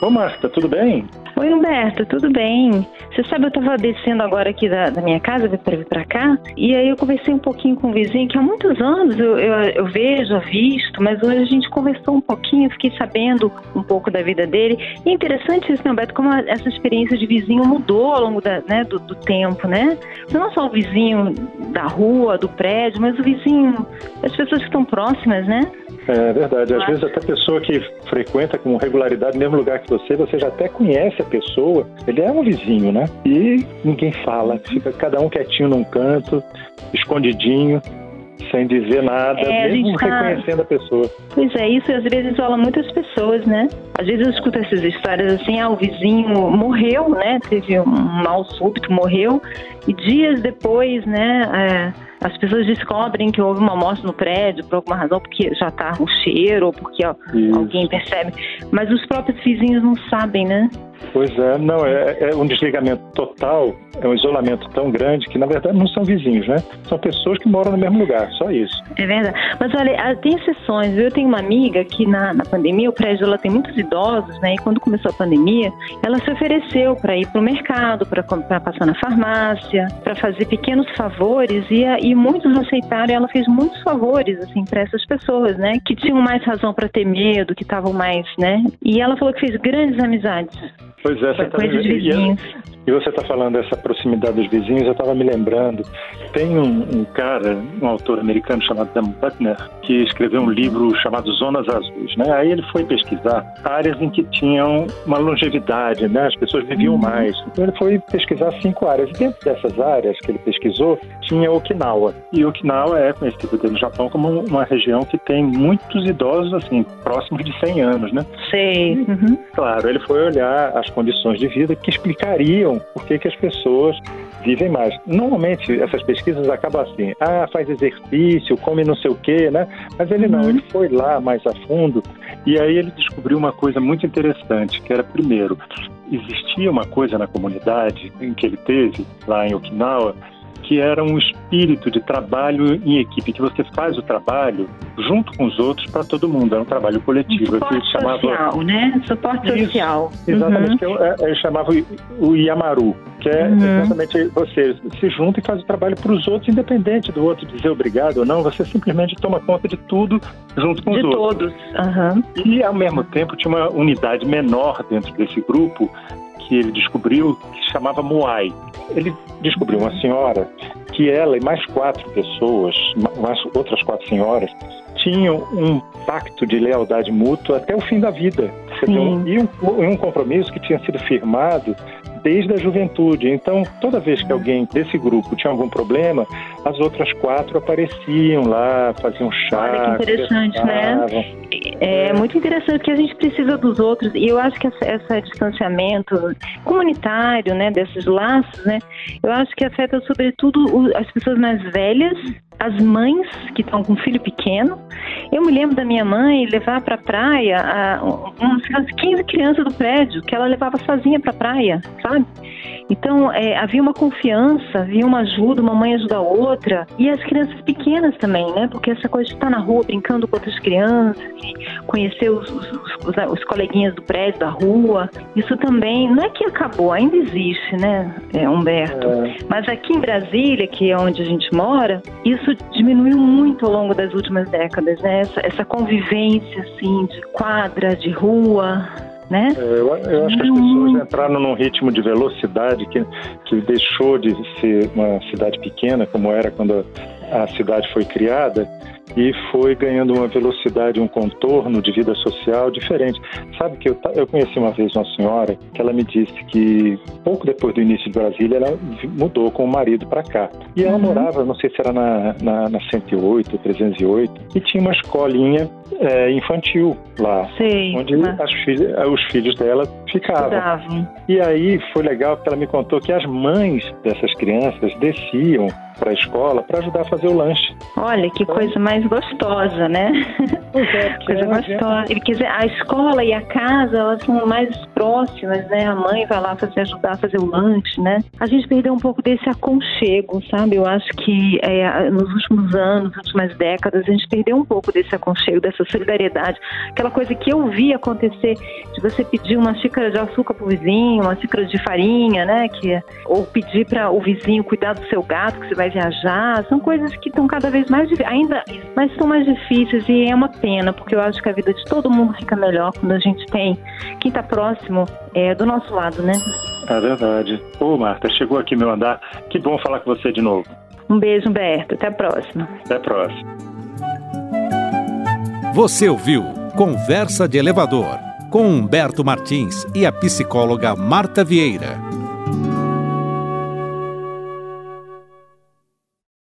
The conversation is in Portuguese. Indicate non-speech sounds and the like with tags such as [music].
Ô, Marta, tudo bem? Oi, Humberto, tudo bem? Você sabe, eu estava descendo agora aqui da, da minha casa para vir para cá, e aí eu conversei um pouquinho com o vizinho, que há muitos anos eu, eu, eu vejo, visto, mas hoje a gente conversou um pouquinho, fiquei sabendo um pouco da vida dele. E é interessante isso, né, Humberto, como essa experiência de vizinho mudou ao longo da, né, do, do tempo, né? Não só o vizinho da rua, do prédio, mas o vizinho, as pessoas que estão próximas, né? É verdade. Às vezes até a pessoa que frequenta com regularidade no mesmo lugar que você, você já até conhece a pessoa, ele é um vizinho, né? E ninguém fala, fica cada um quietinho num canto, escondidinho, sem dizer nada, É, a mesmo gente tá- reconhecendo a pessoa. Pois é, isso às vezes isola muitas pessoas, né? Às vezes eu escuto essas histórias assim, ah, o vizinho morreu, né? Teve um mal súbito, morreu, e dias depois, né, é, as pessoas descobrem que houve uma morte no prédio por alguma razão, porque já tá um cheiro, ou porque ó, alguém percebe. Mas os próprios vizinhos não sabem, né? Pois é, não, é, é um desligamento total, é um isolamento tão grande que na verdade não são vizinhos, né? São pessoas que moram no mesmo lugar, só isso. É verdade. Mas olha, ah, tem exceções. Eu tenho uma amiga que na, na pandemia, o prédio ela tem muitos idosos, né? E quando começou a pandemia, ela se ofereceu para ir para o mercado, para passar na farmácia, para fazer pequenos favores e, a- e muitos aceitaram. E ela fez muitos favores assim para essas pessoas, né? Que tinham mais razão para ter medo, que estavam mais, né? E ela falou que fez grandes amizades. Pois é, Foi você tá coisa de e- vizinhos. E você está falando dessa proximidade dos vizinhos, eu estava me lembrando. Tem um, um cara, um autor americano chamado Dan Butner, que escreveu um livro chamado Zonas Azuis. Né? Aí ele foi pesquisar áreas em que tinham uma longevidade, né? as pessoas viviam mais. Então ele foi pesquisar cinco áreas. E dentro dessas áreas que ele pesquisou, tinha Okinawa. E Okinawa é conhecido no Japão como uma região que tem muitos idosos, assim, próximos de 100 anos, né? Sei. Uhum. Claro, ele foi olhar as condições de vida que explicariam por que, que as pessoas vivem mais. Normalmente, essas pesquisas acabam assim, ah, faz exercício, come não sei o quê, né? Mas ele não, Uhum. ele foi lá mais a fundo e aí ele descobriu uma coisa muito interessante, que era, primeiro, existia uma coisa na comunidade em que ele teve, lá em Okinawa, que era um espírito de trabalho em equipe, que você faz o trabalho junto com os outros para todo mundo, era um trabalho coletivo. Suporte Ele chamava social, né? Suporte Isso, social. Exatamente, Uhum. que eu, é, eu chamava o- Yamaru, que é Uhum. exatamente você se junta e faz o trabalho para os outros, independente do outro dizer obrigado ou não, você simplesmente toma conta de tudo junto com De os outros. todos. Aham. E ao mesmo tempo tinha uma unidade menor dentro desse grupo que ele descobriu que chamava Muay. Ele descobriu uma senhora que ela e mais quatro pessoas, ma- mais outras quatro senhoras, tinham um pacto de lealdade mútua até o fim da vida. E um, e um compromisso que tinha sido firmado desde a juventude. Então, toda vez que alguém desse grupo tinha algum problema, as outras quatro apareciam lá, faziam chá. Olha que interessante, né? conversavam. É muito interessante porque a gente precisa dos outros e eu acho que essa, essa distanciamento comunitário, né, desses laços, né, eu acho que afeta sobretudo as pessoas mais velhas, as mães que estão com filho pequeno. Eu me lembro da minha mãe levar para a praia um- umas 15 crianças do prédio que ela levava sozinha para a praia, sabe? Então, é, havia uma confiança, havia uma ajuda, uma mãe ajuda a outra. E as crianças pequenas também, né? Porque essa coisa de estar na rua brincando com outras crianças, conhecer os, os, os- os coleguinhas do prédio, da rua, isso também, não é que acabou, ainda existe, né, é, Humberto? É, Mas aqui em Brasília, que é onde a gente mora, isso diminuiu muito ao longo das últimas décadas, né? Essa, essa convivência, assim, de quadra, de rua, né? É, Eu, eu acho que as pessoas entraram num ritmo de velocidade que, que deixou de ser uma cidade pequena, como era quando a cidade foi criada, e foi ganhando uma velocidade, um contorno de vida social diferente. Sabe que eu, eu conheci uma vez uma senhora que ela me disse que pouco depois do início de Brasília ela mudou com o marido para cá. E ela Uhum. morava, não sei se era na, na, na 108, 308, e tinha uma escolinha é, infantil lá Sei. onde filhas, os filhos dela ficavam. estudavam. E aí foi legal porque ela me contou que as mães dessas crianças desciam para a escola para ajudar a fazer o lanche. Olha, que coisa mais gostosa, né? É, [laughs] coisa adianta- gostosa. Quer dizer, a escola e a casa, elas são mais próximas, né? A mãe vai lá fazer, ajudar a fazer o lanche, né? A gente perdeu um pouco desse aconchego, sabe? Eu acho que é, nos últimos anos, nas últimas décadas, a gente perdeu um pouco desse aconchego, dessa solidariedade. Aquela coisa que eu vi acontecer de você pedir uma xícara de açúcar pro vizinho, uma xícara de farinha, né? Que, ou pedir para o vizinho cuidar do seu gato que você vai viajar. São coisas que estão cada vez mais ainda, mas são mais difíceis e é uma pena, porque eu acho que a vida de todo mundo fica melhor quando a gente tem quem está próximo é, do nosso lado, né? É verdade. Ô, Marta, chegou aqui meu andar. Que bom falar com você de novo. Um beijo, Humberto. Até a próxima. Até a próxima. Você ouviu Conversa de Elevador com Humberto Martins e a psicóloga Marta Vieira.